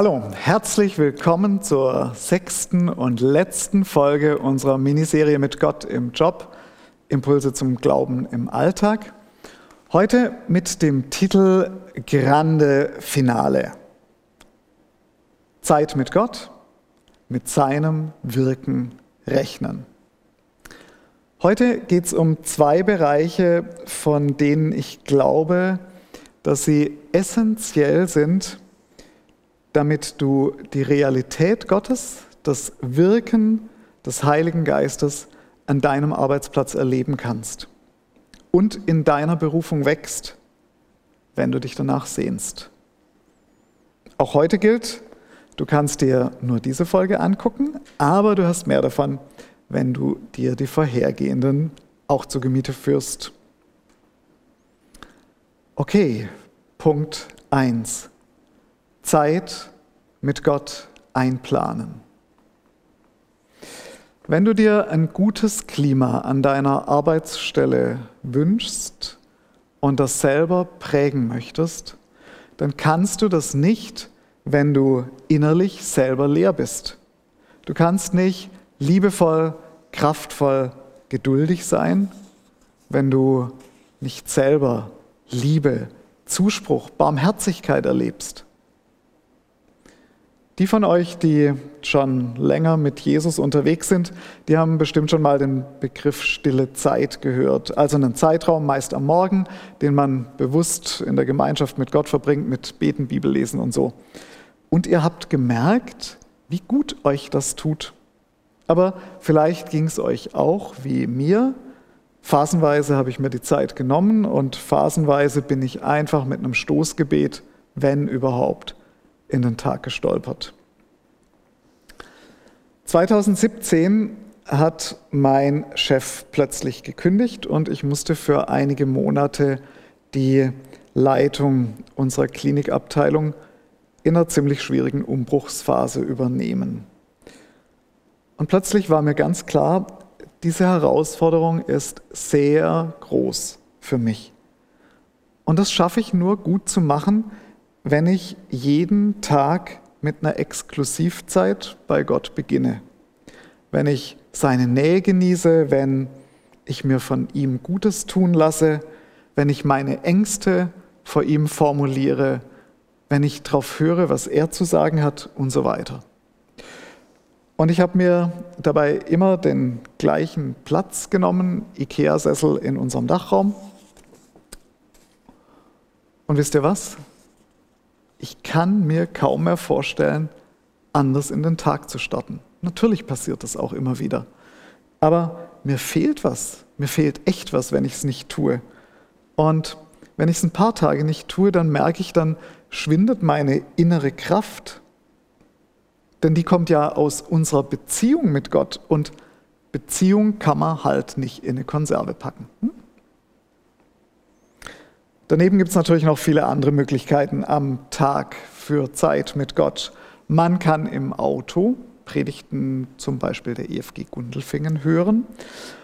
Hallo, herzlich willkommen zur sechsten und letzten Folge unserer Miniserie mit Gott im Job, Impulse zum Glauben im Alltag. Heute mit dem Titel Grande Finale. Zeit mit Gott, mit seinem Wirken rechnen. Heute geht es um zwei Bereiche, von denen ich glaube, dass sie essentiell sind, damit du die Realität Gottes, das Wirken des Heiligen Geistes an deinem Arbeitsplatz erleben kannst und in deiner Berufung wächst, wenn du dich danach sehnst. Auch heute gilt, du kannst dir nur diese Folge angucken, aber du hast mehr davon, wenn du dir die vorhergehenden auch zu Gemiete führst. Okay, Punkt 1. Zeit mit Gott einplanen. Wenn du dir ein gutes Klima an deiner Arbeitsstelle wünschst und das selber prägen möchtest, dann kannst du das nicht, wenn du innerlich selber leer bist. Du kannst nicht liebevoll, kraftvoll, geduldig sein, wenn du nicht selber Liebe, Zuspruch, Barmherzigkeit erlebst. Die von euch, die schon länger mit Jesus unterwegs sind, die haben bestimmt schon mal den Begriff stille Zeit gehört. Also einen Zeitraum, meist am Morgen, den man bewusst in der Gemeinschaft mit Gott verbringt, mit Beten, Bibellesen und so. Und ihr habt gemerkt, wie gut euch das tut. Aber vielleicht ging es euch auch wie mir, Phasenweise habe ich mir die Zeit genommen und phasenweise bin ich einfach mit einem Stoßgebet, wenn überhaupt, in den Tag gestolpert. 2017 hat mein Chef plötzlich gekündigt und ich musste für einige Monate die Leitung unserer Klinikabteilung in einer ziemlich schwierigen Umbruchsphase übernehmen. Und plötzlich war mir ganz klar, diese Herausforderung ist sehr groß für mich. Und das schaffe ich nur gut zu machen, wenn ich jeden Tag mit einer Exklusivzeit bei Gott beginne. Wenn ich seine Nähe genieße, wenn ich mir von ihm Gutes tun lasse, wenn ich meine Ängste vor ihm formuliere, wenn ich darauf höre, was er zu sagen hat und so weiter. Und ich habe mir dabei immer den gleichen Platz genommen, Ikea-Sessel in unserem Dachraum. Und wisst ihr was? Ich kann mir kaum mehr vorstellen, anders in den Tag zu starten. Natürlich passiert das auch immer wieder. Aber mir fehlt was. Mir fehlt echt was, wenn ich es nicht tue. Und wenn ich es ein paar Tage nicht tue, dann merke ich, dann schwindet meine innere Kraft denn die kommt ja aus unserer Beziehung mit Gott und Beziehung kann man halt nicht in eine Konserve packen. Hm? Daneben gibt es natürlich noch viele andere Möglichkeiten am Tag für Zeit mit Gott. Man kann im Auto Predigten zum Beispiel der EFG Gundelfingen hören.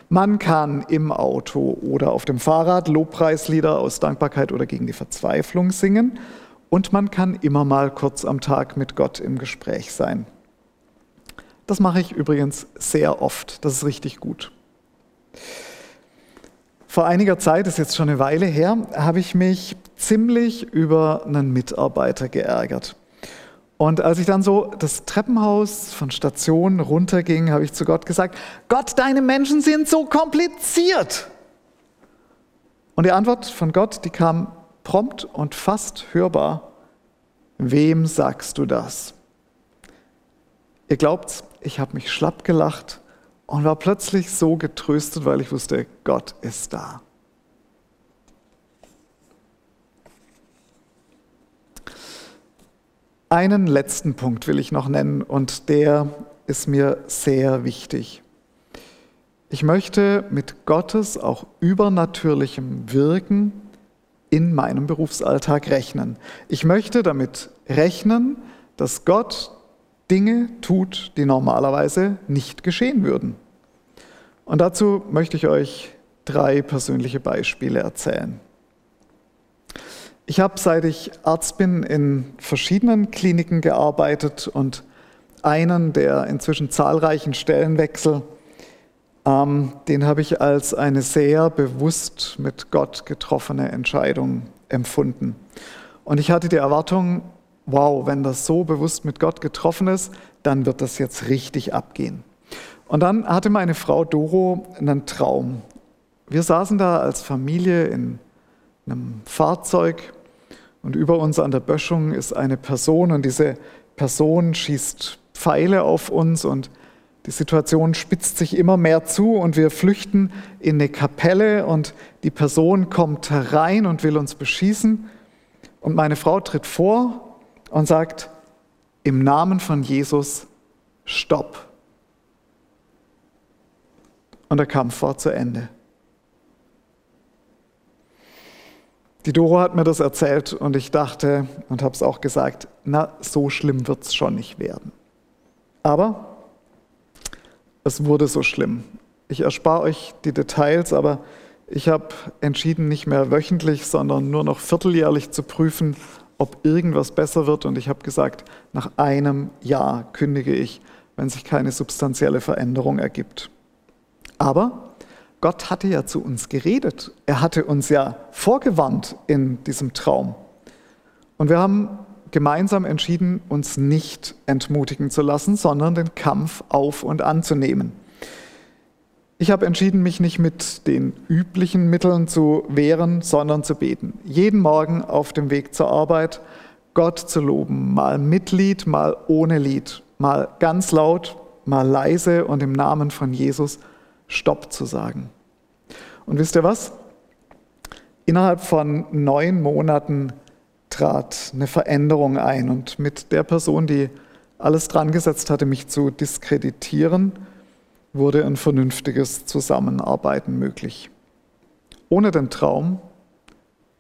Man kann im Auto oder auf dem Fahrrad Lobpreislieder aus Dankbarkeit oder gegen die Verzweiflung singen. Und man kann immer mal kurz am Tag mit Gott im Gespräch sein. Das mache ich übrigens sehr oft. Das ist richtig gut. Vor einiger Zeit, ist jetzt schon eine Weile her, habe ich mich ziemlich über einen Mitarbeiter geärgert. Und als ich dann so das Treppenhaus von Station runterging, habe ich zu Gott gesagt, Gott, deine Menschen sind so kompliziert. Und die Antwort von Gott, die kam prompt und fast hörbar. Wem sagst du das? Ihr glaubt's, ich habe mich schlapp gelacht und war plötzlich so getröstet, weil ich wusste, Gott ist da. Einen letzten Punkt will ich noch nennen und der ist mir sehr wichtig. Ich möchte mit Gottes auch übernatürlichem Wirken in meinem Berufsalltag rechnen. Ich möchte damit rechnen, dass Gott Dinge tut, die normalerweise nicht geschehen würden. Und dazu möchte ich euch drei persönliche Beispiele erzählen. Ich habe, seit ich Arzt bin, in verschiedenen Kliniken gearbeitet und einen der inzwischen zahlreichen Stellenwechsel, ähm, den habe ich als eine sehr bewusst mit Gott getroffene Entscheidung empfunden. Und ich hatte die Erwartung, wow, wenn das so bewusst mit Gott getroffen ist, dann wird das jetzt richtig abgehen. Und dann hatte meine Frau Doro einen Traum. Wir saßen da als Familie in einem Fahrzeug und über uns an der Böschung ist eine Person und diese Person schießt Pfeile auf uns und die Situation spitzt sich immer mehr zu und wir flüchten in eine Kapelle und die Person kommt herein und will uns beschießen und meine Frau tritt vor und sagt, im Namen von Jesus, stopp. Und der Kampf war zu Ende. Die Doro hat mir das erzählt und ich dachte und habe es auch gesagt, na, so schlimm wird es schon nicht werden. Aber es wurde so schlimm. Ich erspare euch die Details, aber ich habe entschieden, nicht mehr wöchentlich, sondern nur noch vierteljährlich zu prüfen, ob irgendwas besser wird. Und ich habe gesagt, nach einem Jahr kündige ich, wenn sich keine substanzielle Veränderung ergibt. Aber Gott hatte ja zu uns geredet. Er hatte uns ja vorgewarnt in diesem Traum. Und wir haben gemeinsam entschieden, uns nicht entmutigen zu lassen, sondern den Kampf auf und anzunehmen. Ich habe entschieden, mich nicht mit den üblichen Mitteln zu wehren, sondern zu beten. Jeden Morgen auf dem Weg zur Arbeit Gott zu loben, mal mit Lied, mal ohne Lied, mal ganz laut, mal leise und im Namen von Jesus Stopp zu sagen. Und wisst ihr was? Innerhalb von neun Monaten trat eine Veränderung ein und mit der Person, die alles dran gesetzt hatte, mich zu diskreditieren, wurde ein vernünftiges Zusammenarbeiten möglich. Ohne den Traum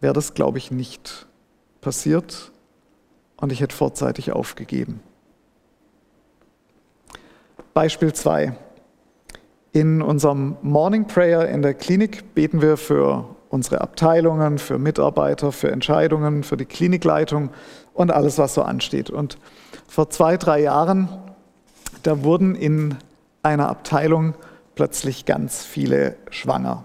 wäre das, glaube ich, nicht passiert und ich hätte vorzeitig aufgegeben. Beispiel 2. In unserem Morning Prayer in der Klinik beten wir für unsere Abteilungen, für Mitarbeiter, für Entscheidungen, für die Klinikleitung und alles, was so ansteht. Und vor zwei, drei Jahren, da wurden in einer Abteilung plötzlich ganz viele schwanger.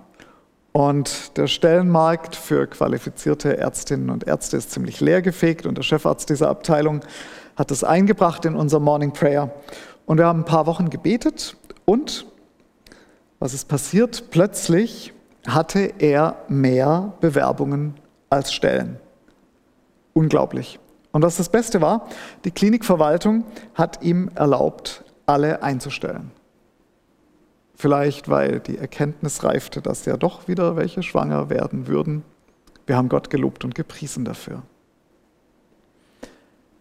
Und der Stellenmarkt für qualifizierte Ärztinnen und Ärzte ist ziemlich leergefegt und der Chefarzt dieser Abteilung hat das eingebracht in unser Morning Prayer. Und wir haben ein paar Wochen gebetet und was ist passiert? Plötzlich hatte er mehr Bewerbungen als Stellen. Unglaublich. Und was das Beste war, die Klinikverwaltung hat ihm erlaubt, alle einzustellen. Vielleicht, weil die Erkenntnis reifte, dass ja doch wieder welche schwanger werden würden. Wir haben Gott gelobt und gepriesen dafür.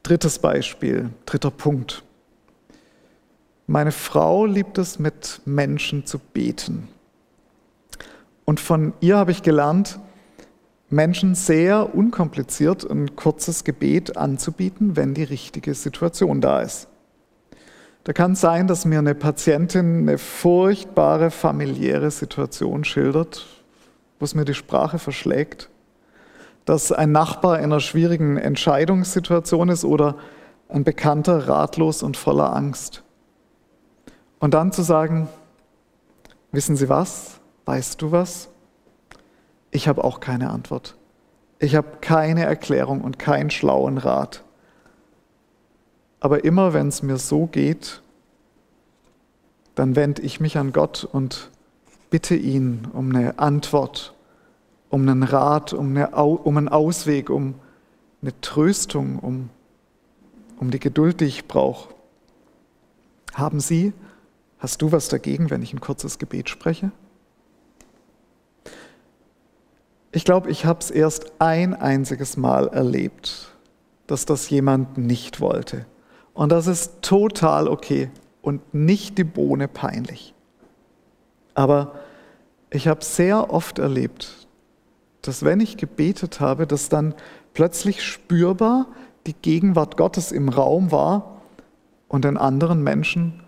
Drittes Beispiel, dritter Punkt. Meine Frau liebt es, mit Menschen zu beten. Und von ihr habe ich gelernt, Menschen sehr unkompliziert ein kurzes Gebet anzubieten, wenn die richtige Situation da ist. Da kann es sein, dass mir eine Patientin eine furchtbare familiäre Situation schildert, wo es mir die Sprache verschlägt, dass ein Nachbar in einer schwierigen Entscheidungssituation ist oder ein Bekannter ratlos und voller Angst. Und dann zu sagen, wissen Sie was? Weißt du was? Ich habe auch keine Antwort. Ich habe keine Erklärung und keinen schlauen Rat. Aber immer wenn es mir so geht, dann wende ich mich an Gott und bitte ihn um eine Antwort, um einen Rat, um, eine, um einen Ausweg, um eine Tröstung, um, um die Geduld, die ich brauche. Haben Sie Hast du was dagegen, wenn ich ein kurzes Gebet spreche? Ich glaube, ich habe es erst ein einziges Mal erlebt, dass das jemand nicht wollte. Und das ist total okay und nicht die Bohne peinlich. Aber ich habe sehr oft erlebt, dass wenn ich gebetet habe, dass dann plötzlich spürbar die Gegenwart Gottes im Raum war und den anderen Menschen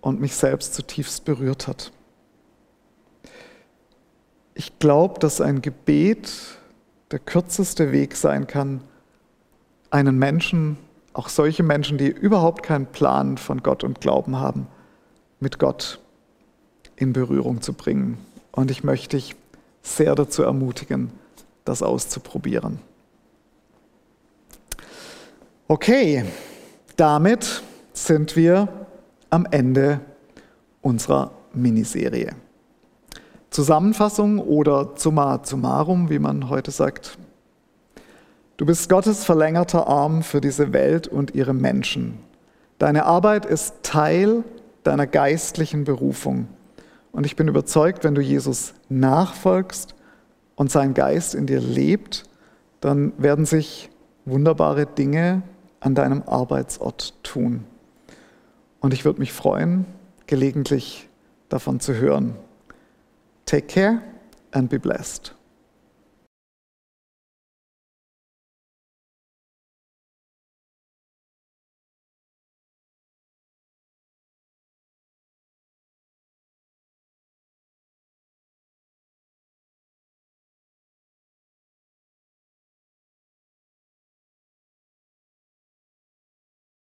und mich selbst zutiefst berührt hat. Ich glaube, dass ein Gebet der kürzeste Weg sein kann, einen Menschen, auch solche Menschen, die überhaupt keinen Plan von Gott und Glauben haben, mit Gott in Berührung zu bringen. Und ich möchte dich sehr dazu ermutigen, das auszuprobieren. Okay, damit sind wir am Ende unserer Miniserie. Zusammenfassung oder summa summarum, wie man heute sagt. Du bist Gottes verlängerter Arm für diese Welt und ihre Menschen. Deine Arbeit ist Teil deiner geistlichen Berufung. Und ich bin überzeugt, wenn du Jesus nachfolgst und sein Geist in dir lebt, dann werden sich wunderbare Dinge an deinem Arbeitsort tun. Und ich würde mich freuen, gelegentlich davon zu hören. Take care and be blessed.